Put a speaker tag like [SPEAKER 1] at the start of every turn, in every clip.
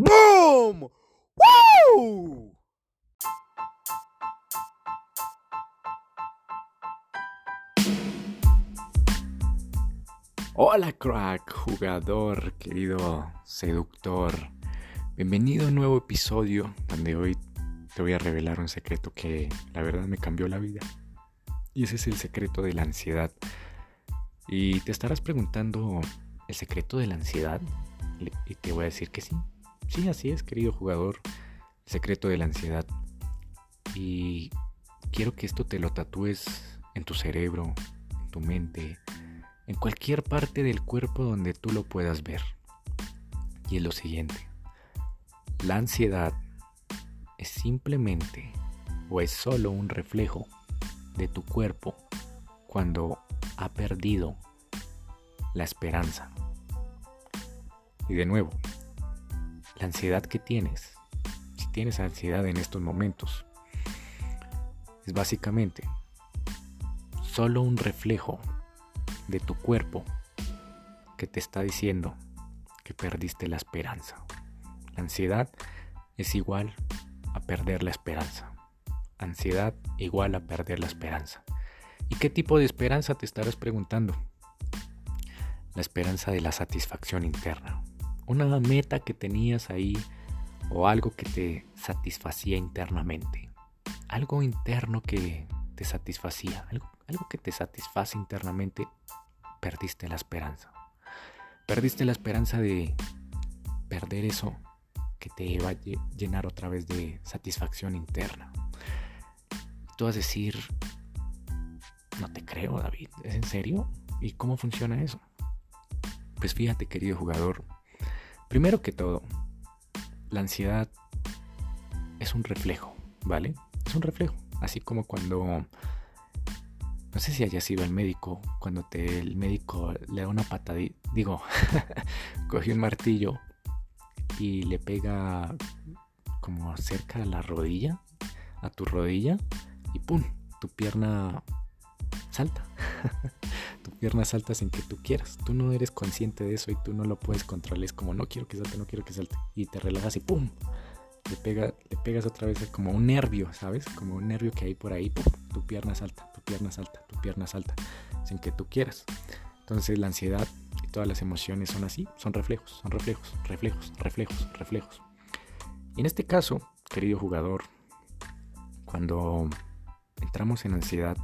[SPEAKER 1] ¡Boom! ¡Woo! Hola crack, jugador, querido seductor. Bienvenido a un nuevo episodio donde hoy te voy a revelar un secreto que la verdad me cambió la vida. Y ese es el secreto de la ansiedad. Y te estarás preguntando, ¿el secreto de la ansiedad? Y te voy a decir que sí. Sí, así es, querido jugador. El secreto de la ansiedad. Y quiero que esto te lo tatúes en tu cerebro, en tu mente, en cualquier parte del cuerpo donde tú lo puedas ver. Y es lo siguiente. La ansiedad es simplemente o es solo un reflejo de tu cuerpo cuando ha perdido la esperanza. Y de nuevo, la ansiedad que tienes, si tienes ansiedad en estos momentos, es básicamente solo un reflejo de tu cuerpo que te está diciendo que perdiste la esperanza. La ansiedad es igual a perder la esperanza. Ansiedad igual a perder la esperanza. ¿Y qué tipo de esperanza te estarás preguntando? La esperanza de la satisfacción interna. Una meta que tenías ahí o algo que te satisfacía internamente. Algo interno que te satisfacía. Algo, algo que te satisface internamente. Perdiste la esperanza. Perdiste la esperanza de perder eso que te iba a llenar otra vez de satisfacción interna. tú vas a decir, no te creo, David, ¿es en serio? ¿Y cómo funciona eso? Pues fíjate, querido jugador, primero que todo, la ansiedad es un reflejo, ¿vale? Es un reflejo, así como cuando no sé si haya sido el médico, cuando te, el médico le da una patadita, digo, cogió un martillo y le pega como cerca a la rodilla, a tu rodilla, y ¡pum! Tu pierna salta. tu pierna salta sin que tú quieras. Tú no eres consciente de eso y tú no lo puedes controlar. Es como, no quiero que salte, no quiero que salte. Y te relajas y ¡pum! Le, pega, le pegas otra vez como un nervio, ¿sabes? Como un nervio que hay por ahí. ¡pum! Tu pierna salta, tu pierna salta, tu pierna salta. Sin que tú quieras. Entonces la ansiedad todas las emociones son así, son reflejos, son reflejos, reflejos, reflejos, reflejos. Y en este caso, querido jugador, cuando entramos en ansiedad,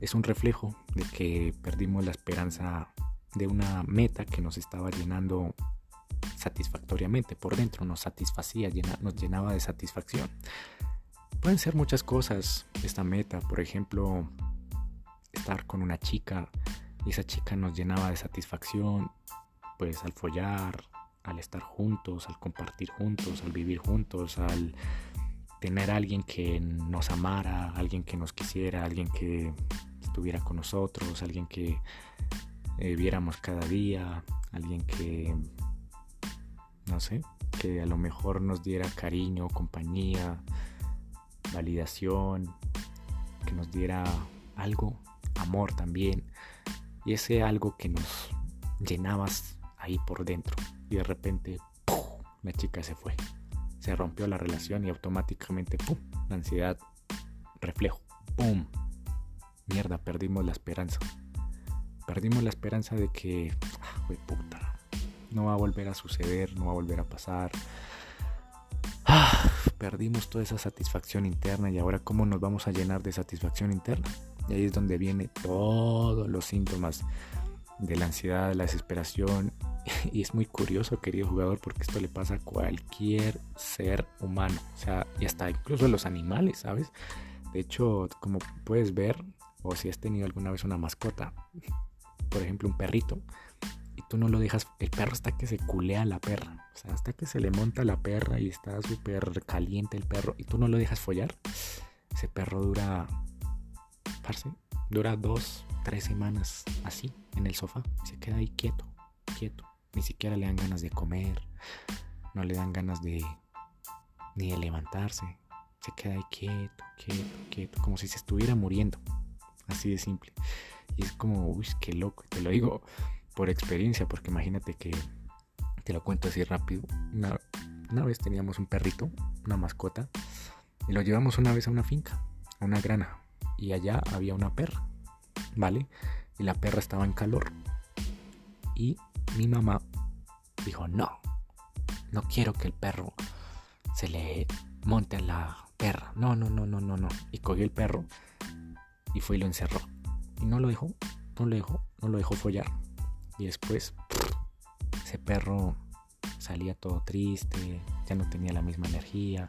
[SPEAKER 1] es un reflejo de que perdimos la esperanza de una meta que nos estaba llenando satisfactoriamente por dentro, nos satisfacía, nos llenaba de satisfacción. Pueden ser muchas cosas esta meta, por ejemplo, estar con una chica y esa chica nos llenaba de satisfacción, pues al follar, al estar juntos, al compartir juntos, al vivir juntos, al tener a alguien que nos amara, alguien que nos quisiera, alguien que estuviera con nosotros, alguien que eh, viéramos cada día, alguien que, no sé, que a lo mejor nos diera cariño, compañía, validación, que nos diera algo, amor también y ese algo que nos llenabas ahí por dentro y de repente la chica se fue. Se rompió la relación y automáticamente ¡pum! la ansiedad reflejo. ¡Pum! Mierda, perdimos la esperanza. Perdimos la esperanza de que, ah, puta, no va a volver a suceder, no va a volver a pasar. Ah, perdimos toda esa satisfacción interna y ahora cómo nos vamos a llenar de satisfacción interna. Y ahí es donde vienen todos los síntomas de la ansiedad, la desesperación. Y es muy curioso, querido jugador, porque esto le pasa a cualquier ser humano. O sea, y hasta incluso a los animales, ¿sabes? De hecho, como puedes ver, o si has tenido alguna vez una mascota, por ejemplo, un perrito, y tú no lo dejas, el perro hasta que se culea la perra. O sea, hasta que se le monta la perra y está súper caliente el perro, y tú no lo dejas follar. Ese perro dura dura dos, tres semanas así en el sofá. Se queda ahí quieto, quieto. Ni siquiera le dan ganas de comer. No le dan ganas de ni de levantarse. Se queda ahí quieto, quieto, quieto. Como si se estuviera muriendo. Así de simple. Y es como, uy, qué loco. Te lo digo por experiencia, porque imagínate que Te lo cuento así rápido. Una, una vez teníamos un perrito, una mascota, y lo llevamos una vez a una finca, a una grana. Y allá había una perra, ¿vale? Y la perra estaba en calor. Y mi mamá dijo, no, no quiero que el perro se le monte a la perra. No, no, no, no, no, no. Y cogió el perro y fue y lo encerró. Y no lo dejó, no lo dejó, no lo dejó follar. Y después ese perro salía todo triste, ya no tenía la misma energía.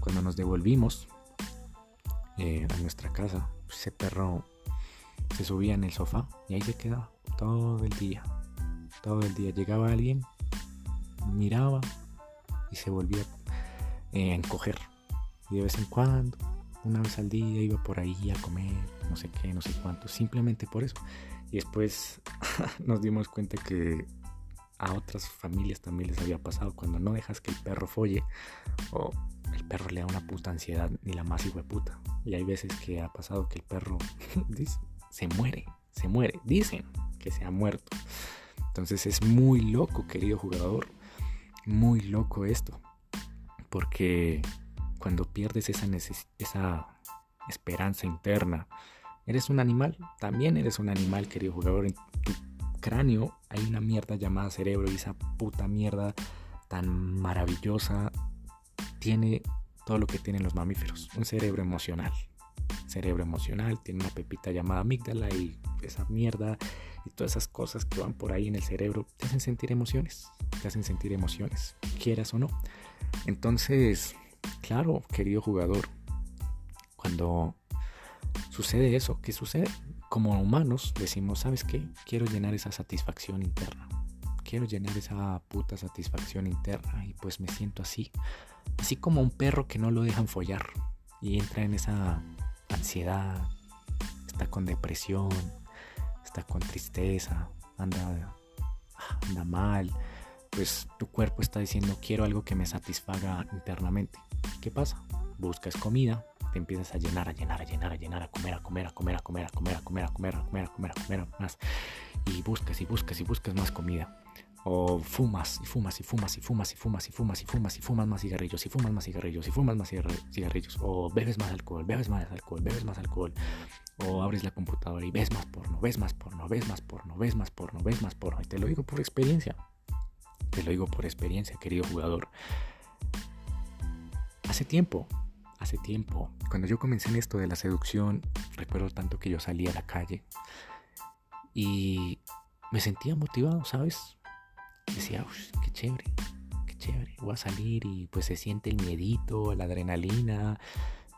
[SPEAKER 1] Cuando nos devolvimos eh, a nuestra casa, ese perro se subía en el sofá y ahí se quedaba todo el día. Todo el día llegaba alguien, miraba y se volvía eh, a encoger. Y de vez en cuando, una vez al día, iba por ahí a comer, no sé qué, no sé cuánto, simplemente por eso. Y después nos dimos cuenta que a otras familias también les había pasado cuando no dejas que el perro folle o el perro le da una puta ansiedad ni la más puta. Y hay veces que ha pasado que el perro se muere, se muere, dicen que se ha muerto. Entonces es muy loco, querido jugador, muy loco esto, porque cuando pierdes esa, esa esperanza interna, eres un animal, también eres un animal, querido jugador, en tu cráneo hay una mierda llamada cerebro y esa puta mierda tan maravillosa tiene todo lo que tienen los mamíferos, un cerebro emocional. Cerebro emocional, tiene una pepita llamada amígdala y esa mierda y todas esas cosas que van por ahí en el cerebro te hacen sentir emociones, te hacen sentir emociones, quieras o no. Entonces, claro, querido jugador, cuando sucede eso, ¿qué sucede? Como humanos decimos, ¿sabes qué? Quiero llenar esa satisfacción interna. Quiero llenar esa puta satisfacción interna y pues me siento así. Así como un perro que no lo dejan follar y entra en esa ansiedad, está con depresión, está con tristeza, anda, anda mal, pues tu cuerpo está diciendo quiero algo que me satisfaga internamente. ¿Qué pasa? Buscas comida, te empiezas a llenar, a llenar, a llenar, a llenar, a comer, a comer, a comer, a comer, a comer, a comer, a comer, a comer, a comer, a comer, más. Y buscas y buscas y buscas más comida. O fumas y fumas y fumas y fumas y fumas y fumas y fumas y fumas más cigarrillos y fumas más cigarrillos y fumas más cigarrillos. O bebes más alcohol, bebes más alcohol, bebes más alcohol. O abres la computadora y ves más porno, ves más porno, ves más porno, ves más porno, ves más porno. Y te lo digo por experiencia. Te lo digo por experiencia, querido jugador. Hace tiempo, hace tiempo, cuando yo comencé en esto de la seducción, recuerdo tanto que yo salía a la calle y me sentía motivado, ¿sabes? Decía, qué chévere, qué chévere, voy a salir y pues se siente el miedito, la adrenalina,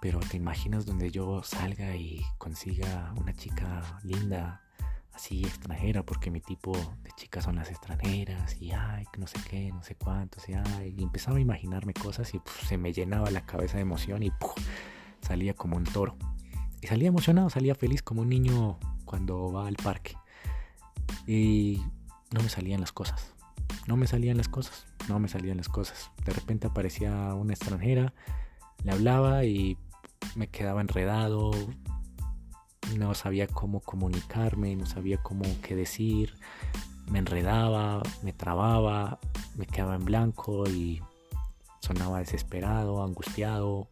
[SPEAKER 1] pero te imaginas donde yo salga y consiga una chica linda, así extranjera, porque mi tipo de chicas son las extranjeras, y ay, no sé qué, no sé cuántos, y y empezaba a imaginarme cosas y se me llenaba la cabeza de emoción y salía como un toro. Y salía emocionado, salía feliz como un niño cuando va al parque. Y no me salían las cosas. No me salían las cosas. No me salían las cosas. De repente aparecía una extranjera, le hablaba y me quedaba enredado, no sabía cómo comunicarme, no sabía cómo qué decir, me enredaba, me trababa, me quedaba en blanco y sonaba desesperado, angustiado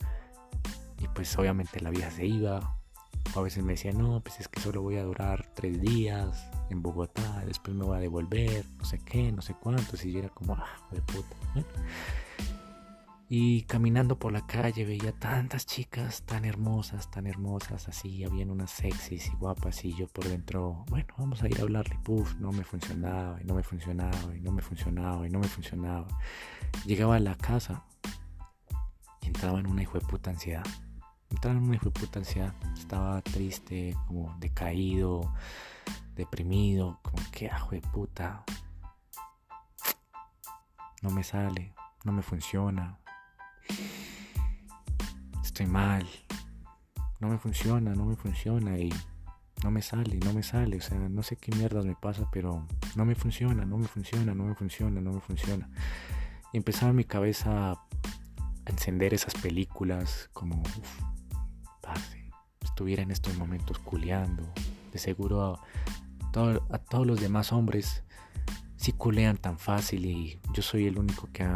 [SPEAKER 1] y pues obviamente la vida se iba. A veces me decía, no, pues es que solo voy a durar tres días en Bogotá, después me voy a devolver, no sé qué, no sé cuánto, y yo era como, ah, de puta. Y caminando por la calle veía tantas chicas tan hermosas, tan hermosas, así, habían unas sexys y guapas y yo por dentro, bueno, vamos a ir a hablarle, puf, no me funcionaba y no me funcionaba y no me funcionaba y no me funcionaba. Llegaba a la casa y entraba en una hijo de puta ansiedad. Entraba en una puta ansiedad, estaba triste, como decaído, deprimido, como que hijo de puta. No me sale, no me funciona, estoy mal, no me funciona, no me funciona y no me sale, no me sale, o sea, no sé qué mierdas me pasa, pero no me funciona, no me funciona, no me funciona, no me funciona. Y empezaba mi cabeza a encender esas películas como, estuviera en estos momentos culeando, de seguro a, a todos los demás hombres si culean tan fácil y yo soy el único que,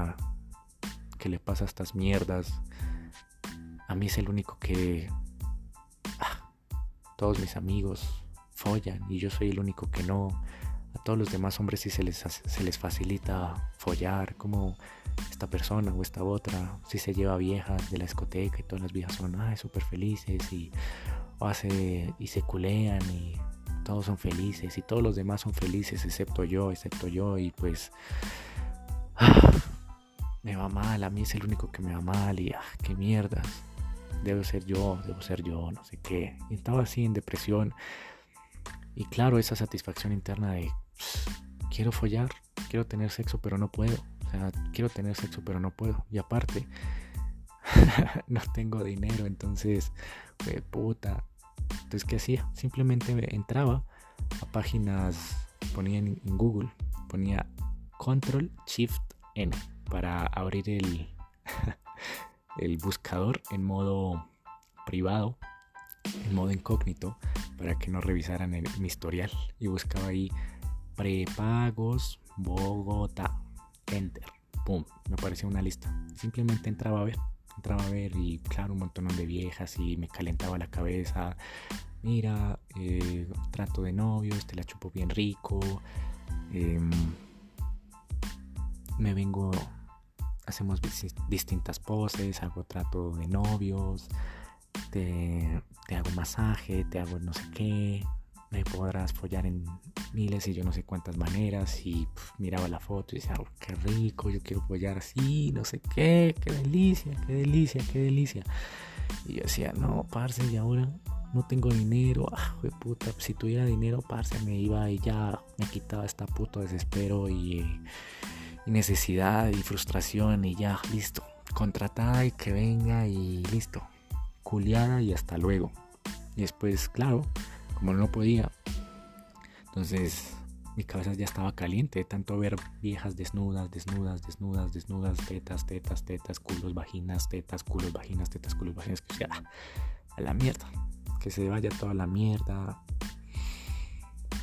[SPEAKER 1] que le pasa estas mierdas. A mí es el único que... Ah, todos mis amigos follan y yo soy el único que no. A todos los demás hombres sí se les, se les facilita follar, como esta persona o esta otra, si se lleva viejas de la discoteca y todas las viejas son súper felices y, hace, y se culean y todos son felices y todos los demás son felices excepto yo, excepto yo y pues me va mal, a mí es el único que me va mal y ah, qué mierdas, debo ser yo, debo ser yo, no sé qué. Y estaba así en depresión y claro, esa satisfacción interna de quiero follar, quiero tener sexo, pero no puedo. Quiero tener sexo, pero no puedo. Y aparte, no tengo dinero, entonces, puta. Entonces, ¿qué hacía? Simplemente entraba a páginas, ponía en, Google, ponía Control Shift N para abrir el, el buscador en modo privado, en modo incógnito para que no revisaran mi historial y buscaba ahí prepagos Bogotá. Enter. Pum. Me apareció una lista. Simplemente entraba a ver. Entraba a ver y claro, un montón de viejas y me calentaba la cabeza. Mira, eh, trato de novio, este la chupo bien rico. Em, me vengo, hacemos distintas poses, hago trato de novios te, hago masaje, te hago no sé qué, podrás follar en miles y yo no sé cuántas maneras y miraba la foto y decía, oh, qué rico, yo quiero follar así, no sé qué, qué delicia, qué delicia, qué delicia. Y yo decía, no, parce, y ahora no tengo dinero, ah, puta, si tuviera dinero, parce, me iba y ya me quitaba esta puto desespero y, y necesidad y frustración y ya, listo, contratada y que venga y listo, culiada y hasta luego. Y después, claro, como no podía, entonces mi cabeza ya estaba caliente, tanto ver viejas desnudas, desnudas, desnudas, desnudas, tetas, tetas, tetas, culos, vaginas, tetas, culos, vaginas, tetas, culos, vaginas, que sea a la mierda, que se vaya toda la mierda.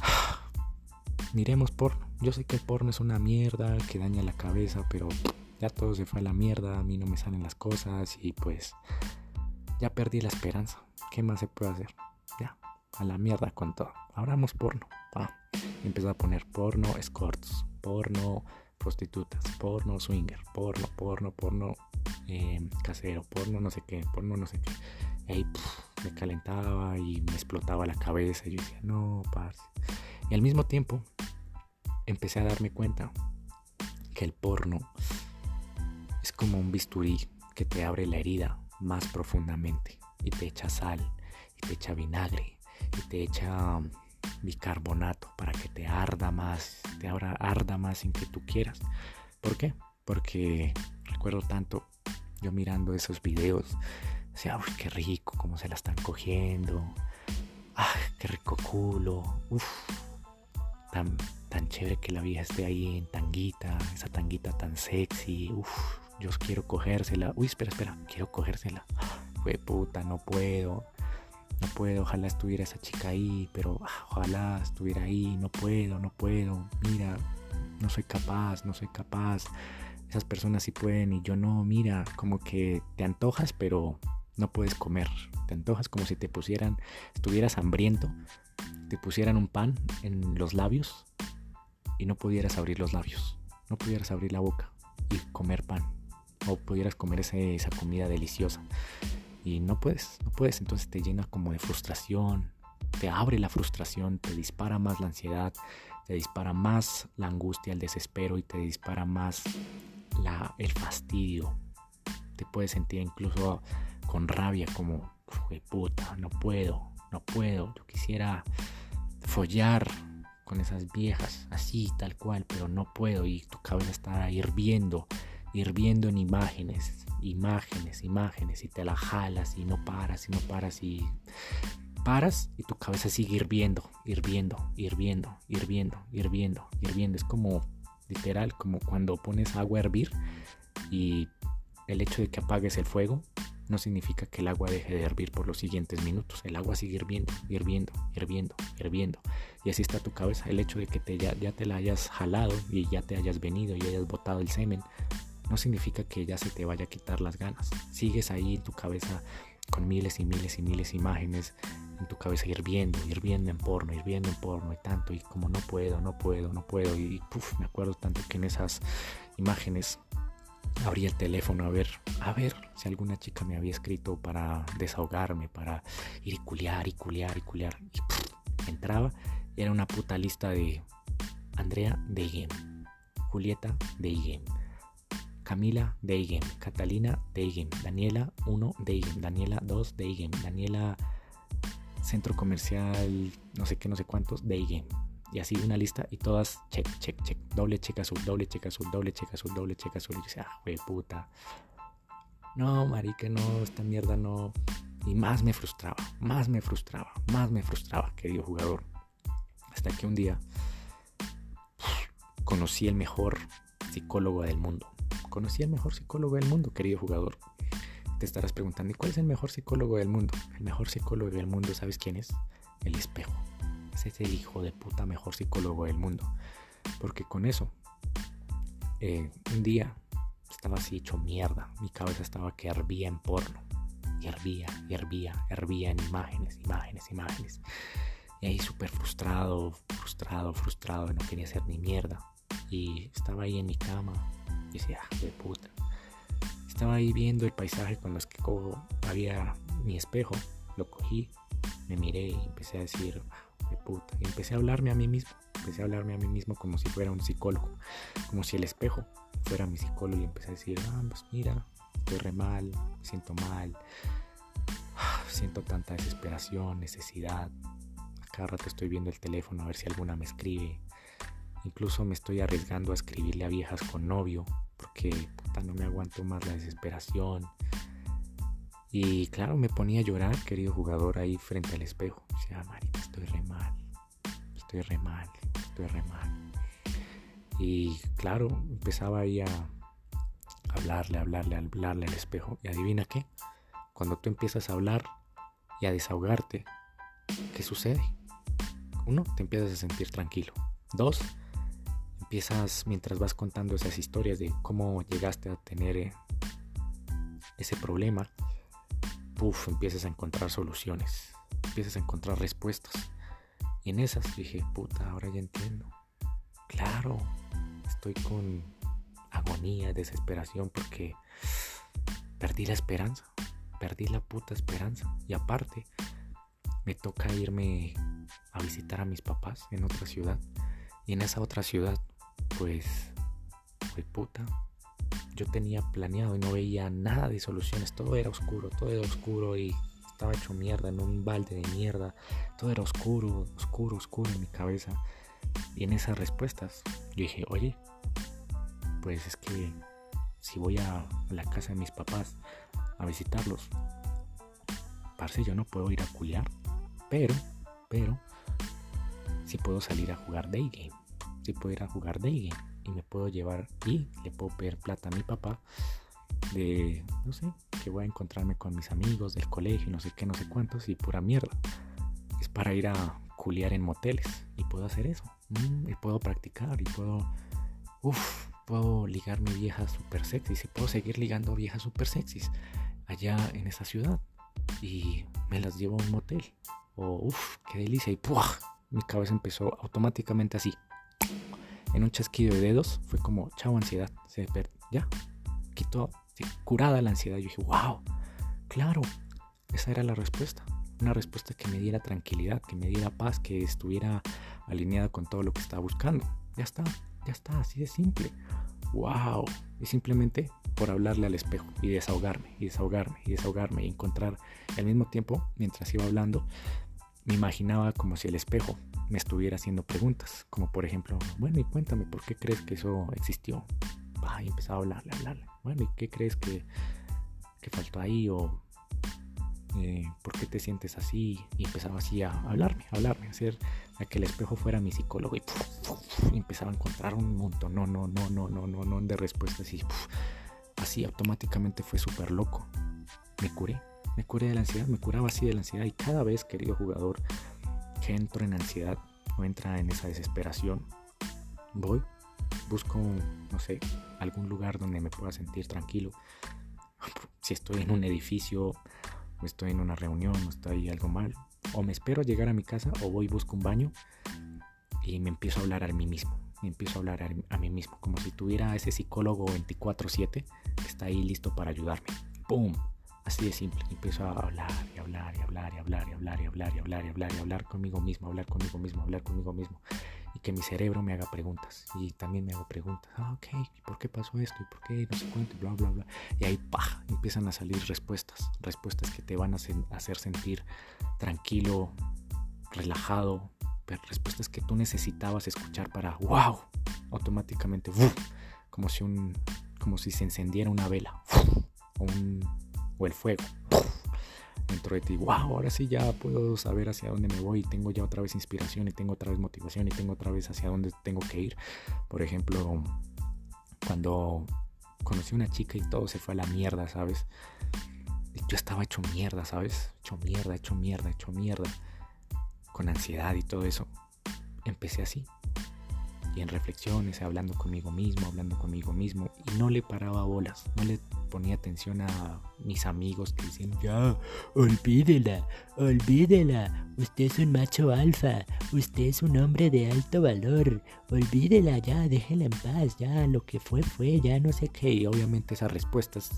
[SPEAKER 1] Miremos porno. Yo sé que el porno es una mierda que daña la cabeza, pero ya todo se fue a la mierda, a mí no me salen las cosas y pues ya perdí la esperanza. ¿Qué más se puede hacer? Ya, a la mierda con todo. Abramos porno. Ah, empezó a poner porno, escorts, porno, prostitutas, porno, swinger, porno, porno, porno, em, casero, porno, no sé qué, porno, no sé qué. Y ahí me calentaba y me explotaba la cabeza. Y yo decía, no, parce. Y al mismo tiempo empecé a darme cuenta que el porno es como un bisturí que te abre la herida más profundamente y te echa sal y te echa vinagre y te echa bicarbonato para que te arda más, te arda más sin que tú quieras. ¿Por qué? Porque recuerdo tanto yo mirando esos videos, decía, uy, qué rico, cómo se la están cogiendo, ah, qué rico culo, uff, tan, tan chévere que la vieja esté ahí en tanguita, esa tanguita tan sexy, uff, yo quiero cogérsela. Uy, espera, espera, quiero cogérsela. Fue puta, no puedo. No puedo, ojalá estuviera esa chica ahí, pero ah, ojalá estuviera ahí, no puedo, no puedo. Mira, no soy capaz, no soy capaz. Esas personas sí pueden y yo no, mira, como que te antojas, pero no puedes comer. Te antojas como si te pusieran, estuvieras hambriento, te pusieran un pan en los labios y no pudieras abrir los labios, no pudieras abrir la boca y comer pan o pudieras comer esa comida deliciosa. Y no puedes, no puedes, entonces te llena como de frustración, te abre la frustración, te dispara más la ansiedad, te dispara más la angustia, el desespero y te dispara más la, el fastidio. Te puedes sentir incluso con rabia como, puta, no puedo, no puedo, yo quisiera follar con esas viejas, así, tal cual, pero no puedo y tu cabeza está hirviendo hirviendo en imágenes, imágenes, imágenes, y te la jalas y no paras y no paras y paras y tu cabeza sigue hirviendo, hirviendo, hirviendo, hirviendo, hirviendo, hirviendo. Es como literal, como cuando pones agua a hervir y el hecho de que apagues el fuego no significa que el agua deje de hervir por los siguientes minutos. El agua sigue hirviendo, hirviendo, hirviendo, hirviendo. Y así está tu cabeza. El hecho de que te, ya, ya te la hayas jalado y ya te hayas venido y hayas botado el semen, no significa que ya se te vaya a quitar las ganas. Sigues ahí en tu cabeza con miles y miles y miles de imágenes en tu cabeza hirviendo, hirviendo en porno, hirviendo en porno y tanto, y como no puedo, no puedo, no puedo, y me acuerdo tanto que en esas imágenes abría el teléfono a ver, a ver si alguna chica me había escrito para desahogarme, para ir y culiar y culiar y culiar, y entraba, y era una puta lista de Andrea Deigen, Julieta Deigen, Camila Deigen, Catalina Deigen, Daniela 1 Deigen, Daniela 2 Deigen, Daniela centro comercial, no sé qué, no sé cuántos, game. Y así una lista y todas check, check, check, doble check azul, doble check azul, doble check azul, doble check azul. Y decía, ah, güey, puta. No, marica, no, esta mierda no. Y más me frustraba, más me frustraba, más me frustraba, querido jugador. Hasta que un día conocí el mejor psicólogo del mundo. Conocí el mejor psicólogo del mundo, querido jugador te estarás preguntando, ¿y cuál es el mejor psicólogo del mundo? El mejor psicólogo del mundo, ¿sabes quién es? El espejo. Ese es el hijo de puta mejor psicólogo del mundo. Porque con eso, eh, un día estaba así hecho mierda. Mi cabeza estaba que hervía en porno. Y hervía, y hervía, hervía en imágenes, imágenes, imágenes. Y ahí súper frustrado, frustrado, frustrado. No quería hacer ni mierda. Y estaba ahí en mi cama. Y decía, ah, de puta estaba ahí viendo el paisaje con los que había mi espejo, lo cogí, me miré y empecé a decir, de puta, y empecé a hablarme a mí mismo, empecé a hablarme a mí mismo como si fuera un psicólogo, como si el espejo fuera mi psicólogo. Y empecé a decir, ah, pues mira, estoy re mal, siento mal, siento tanta desesperación, necesidad, cada rato estoy viendo el teléfono a ver si alguna me escribe, incluso me estoy arriesgando a escribirle a viejas con novio, porque no me aguanto más la desesperación. Y claro, me ponía a llorar, querido jugador, ahí frente al espejo. Decía, marica, estoy re mal, estoy re mal, estoy re mal. Y claro, empezaba ahí a hablarle, hablarle, hablarle al espejo. Y adivina qué, cuando tú empiezas a hablar y a desahogarte, ¿qué sucede? Uno, te empiezas a sentir tranquilo. Dos, empiezas mientras vas contando esas historias de cómo llegaste a tener eh, ese problema, puff, empiezas a encontrar soluciones, empiezas a encontrar respuestas. Y en esas dije, puta, ahora ya entiendo. Claro, estoy con agonía, desesperación porque perdí la esperanza, perdí la puta esperanza. Y aparte, me toca irme a visitar a mis papás en otra ciudad. Y en esa otra ciudad pues, fue puta. Yo tenía planeado y no veía nada de soluciones. Todo era oscuro, todo era oscuro y estaba hecho mierda en un balde de mierda. Todo era oscuro, oscuro, oscuro en mi cabeza. Y en esas respuestas yo dije, oye, pues es que si voy a la casa de mis papás a visitarlos, parce, yo no puedo ir a culiar, pero, pero, si puedo salir a jugar day game si puedo ir a jugar game y me puedo llevar y le puedo pedir plata a mi papá de, no sé, que voy a encontrarme con mis amigos del colegio, no sé qué, no sé cuántos y pura mierda. Es para ir a culiar en moteles y puedo hacer eso. Mm, y puedo practicar y puedo, uff, puedo ligarme viejas super sexys y puedo seguir ligando viejas super sexys allá en esa ciudad y me las llevo a un motel. O, uff, qué delicia. Y ¡puah! mi cabeza empezó automáticamente así en un chasquido de dedos, fue como, chao ansiedad, se ya, quitó, curada la ansiedad. Yo dije, wow, claro, esa era la respuesta. Una respuesta que me diera tranquilidad, que me diera paz, que estuviera alineada con todo lo que estaba buscando. Ya está, ya está, así de simple. Wow. Y simplemente por hablarle al espejo y desahogarme, y desahogarme, y desahogarme, y encontrar al mismo tiempo, mientras iba hablando, me imaginaba como si el espejo me estuviera haciendo preguntas, como por ejemplo, bueno, y cuéntame, ¿por qué crees que eso existió? y empezaba a hablarle, hablarle. Bueno, ¿y qué crees que, que faltó ahí? O eh, ¿por qué te sientes así? Y empezaba así a hablarme, a hablarme, a hacer a que el espejo fuera mi psicólogo y, empezaba a encontrar un montón, no, no, no, no, no, no, no de respuestas y así automáticamente fue súper loco. me curé, me curé de la ansiedad, me curaba así de la ansiedad y cada vez, querido jugador, que entro en ansiedad o entra en esa desesperación, voy, busco, no sé, algún lugar donde me pueda sentir tranquilo. Si estoy en un edificio, o estoy en una reunión, o estoy algo mal, o me espero llegar a mi casa, o voy busco un baño y me empiezo a hablar a mí mismo. Me empiezo a hablar a, mí mismo, como si tuviera ese psicólogo 24/7 que está ahí listo para ayudarme. ¡Pum! Así de simple. Empiezo a hablar y hablar y hablar y hablar y hablar y hablar y hablar y hablar y hablar conmigo mismo, hablar conmigo mismo, hablar conmigo mismo. Y que mi cerebro me haga preguntas. Y también me hago preguntas. Ah, ok, ¿por qué pasó esto? ¿Y por qué no se cuenta? Bla, bla, bla. Y ahí, ¡pah! Empiezan a salir respuestas. Respuestas que te van a hacer sentir tranquilo, relajado, respuestas que tú necesitabas escuchar para wow, automáticamente, como si un, como si se encendiera una vela o, o el fuego dentro de ti. Wow, ahora sí ya puedo saber hacia dónde me voy y tengo ya otra vez inspiración y tengo otra vez motivación y tengo otra vez hacia dónde tengo que ir. Por ejemplo, cuando conocí a una chica y todo se fue a la mierda, ¿sabes? Yo estaba hecho mierda, ¿sabes? Hecho mierda, hecho mierda, hecho mierda con ansiedad y todo eso, empecé así. Y en reflexiones, hablando conmigo mismo, hablando conmigo mismo, y no le paraba bolas, no le ponía atención a mis amigos que decían, ya, olvídela, olvídela, usted es un macho alfa, usted es un hombre de alto valor, olvídela ya, déjela en paz, ya, lo que fue fue, ya no sé qué. Y obviamente esas respuestas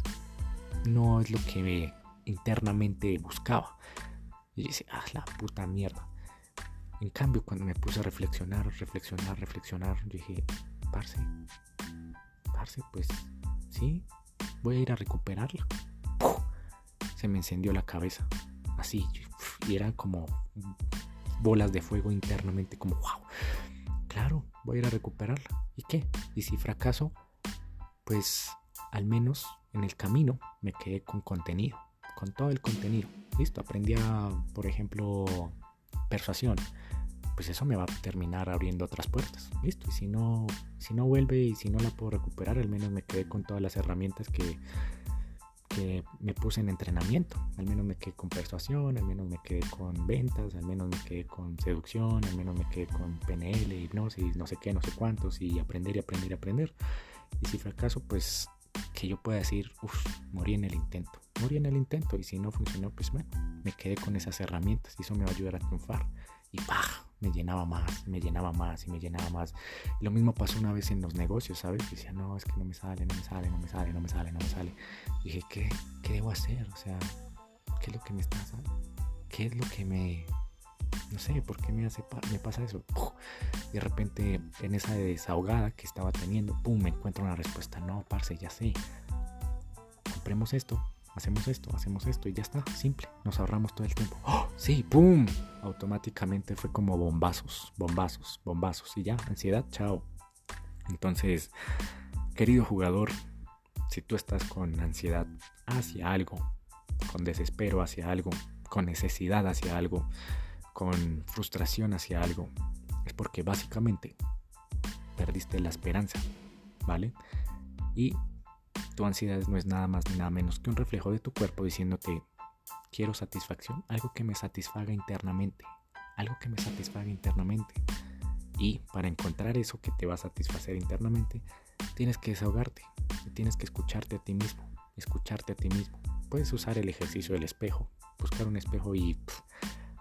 [SPEAKER 1] no es lo que internamente buscaba. Y dice, ah, la puta mierda. En cambio, cuando me puse a reflexionar, reflexionar, reflexionar, dije, parce, parce, pues sí, voy a ir a recuperarla. Se me encendió la cabeza, así, y eran como bolas de fuego internamente, como, wow, claro, voy a ir a recuperarla. ¿Y qué? Y si fracaso, pues al menos en el camino me quedé con contenido, con todo el contenido. Listo, aprendí a, por ejemplo, persuasión pues eso me va a terminar abriendo otras puertas. Listo. Y si no, si no vuelve y si no la puedo recuperar, al menos me quedé con todas las herramientas que, que me puse en entrenamiento. Al menos me quedé con persuasión, al menos me quedé con ventas, al menos me quedé con seducción, al menos me quedé con PNL, hipnosis, no sé qué, no sé cuántos, y aprender y aprender y aprender. Y si fracaso, pues que yo pueda decir, uff, morí en el intento. Morí en el intento y si no funcionó, pues bueno, me quedé con esas herramientas y eso me va a ayudar a triunfar. Y ¡pah! Me llenaba más, me llenaba más y me llenaba más. Lo mismo pasó una vez en los negocios, ¿sabes? Decía, no, es que no me sale, no me sale, no me sale, no me sale, no me sale. dije, ¿qué, ¿qué debo hacer? O sea, ¿qué es lo que me está ¿Qué es lo que me... No sé, ¿por qué me, hace me pasa eso? De repente, en esa desahogada que estaba teniendo, ¡pum! Me encuentro una respuesta. No, parce, ya sé. Compremos esto, hacemos esto, hacemos esto y ya está, simple, nos ahorramos todo el tiempo. ¡Oh! Sí, ¡pum! Automáticamente fue como bombazos, bombazos, bombazos y ya, ansiedad, chao. Entonces, querido jugador, si tú estás con ansiedad hacia algo, con desespero hacia algo, con necesidad hacia algo, con frustración hacia algo, es porque básicamente perdiste la esperanza, ¿vale? Y tu ansiedad no es nada más ni nada menos que un reflejo de tu cuerpo diciéndote, quiero satisfacción, algo que me satisfaga internamente, algo que me satisfaga internamente. Y para encontrar eso que te va a satisfacer internamente, tienes que desahogarte y tienes que escucharte a ti mismo, escucharte a ti mismo. Puedes usar el ejercicio del espejo, buscar un espejo y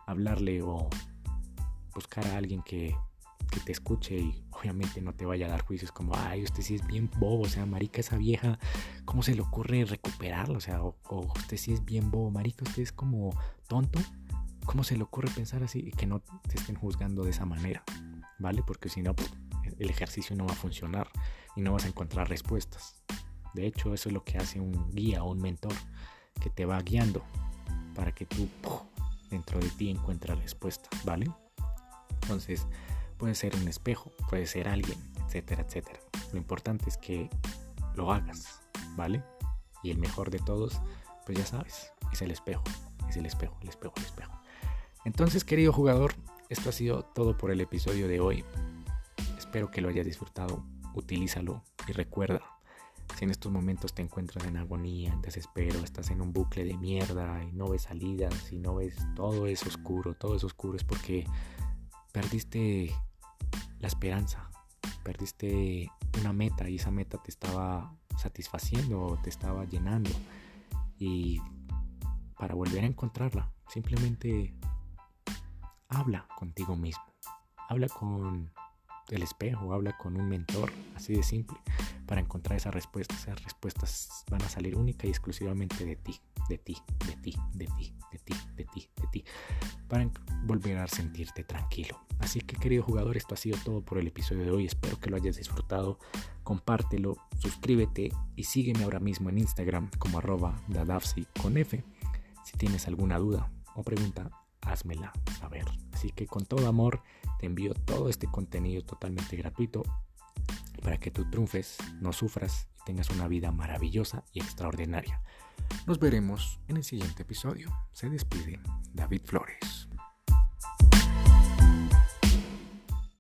[SPEAKER 1] hablarle o buscar a alguien que que te escuche y obviamente no te vaya a dar juicios como, ay, usted sí es bien bobo, o sea, marica, esa vieja, ¿cómo se le ocurre recuperarlo? O sea, o, usted sí es bien bobo, marica, usted es como tonto, ¿cómo se le ocurre pensar así? Y que no te estén juzgando de esa manera, ¿vale? Porque si no, el ejercicio no va a funcionar y no vas a encontrar respuestas. De hecho, eso es lo que hace un guía o un mentor que te va guiando para que tú dentro de ti encuentres respuestas, ¿vale? Entonces, Puede ser un espejo, puede ser alguien, etcétera, etcétera. Lo importante es que lo hagas, ¿vale? Y el mejor de todos, pues ya sabes, es el espejo, es el espejo, el espejo, el espejo. Entonces, querido jugador, esto ha sido todo por el episodio de hoy. Espero que lo hayas disfrutado, utilízalo y recuerda, Si en estos momentos te encuentras en agonía, en desespero, estás en un bucle de mierda y no ves salidas y no ves todo es oscuro, todo es oscuro, es porque perdiste la esperanza, perdiste una meta y esa meta te estaba satisfaciendo, te estaba llenando. Y para volver a encontrarla, simplemente habla contigo mismo, habla con el espejo, habla con un mentor, así de simple, para encontrar esas respuestas. Esas respuestas van a salir única y exclusivamente de ti, de ti, de ti, de ti, de ti, de ti, de ti, para volver a sentirte tranquilo. Así que querido jugador, esto ha sido todo por el episodio de hoy. Espero que lo hayas disfrutado. Compártelo, suscríbete y sígueme ahora mismo en Instagram como arroba dadafsi. Si tienes alguna duda o pregunta, házmela saber. Así que con todo amor te envío todo este contenido totalmente gratuito para que tú triunfes, no sufras y tengas una vida maravillosa y extraordinaria. Nos veremos en el siguiente episodio. Se despide David Flores.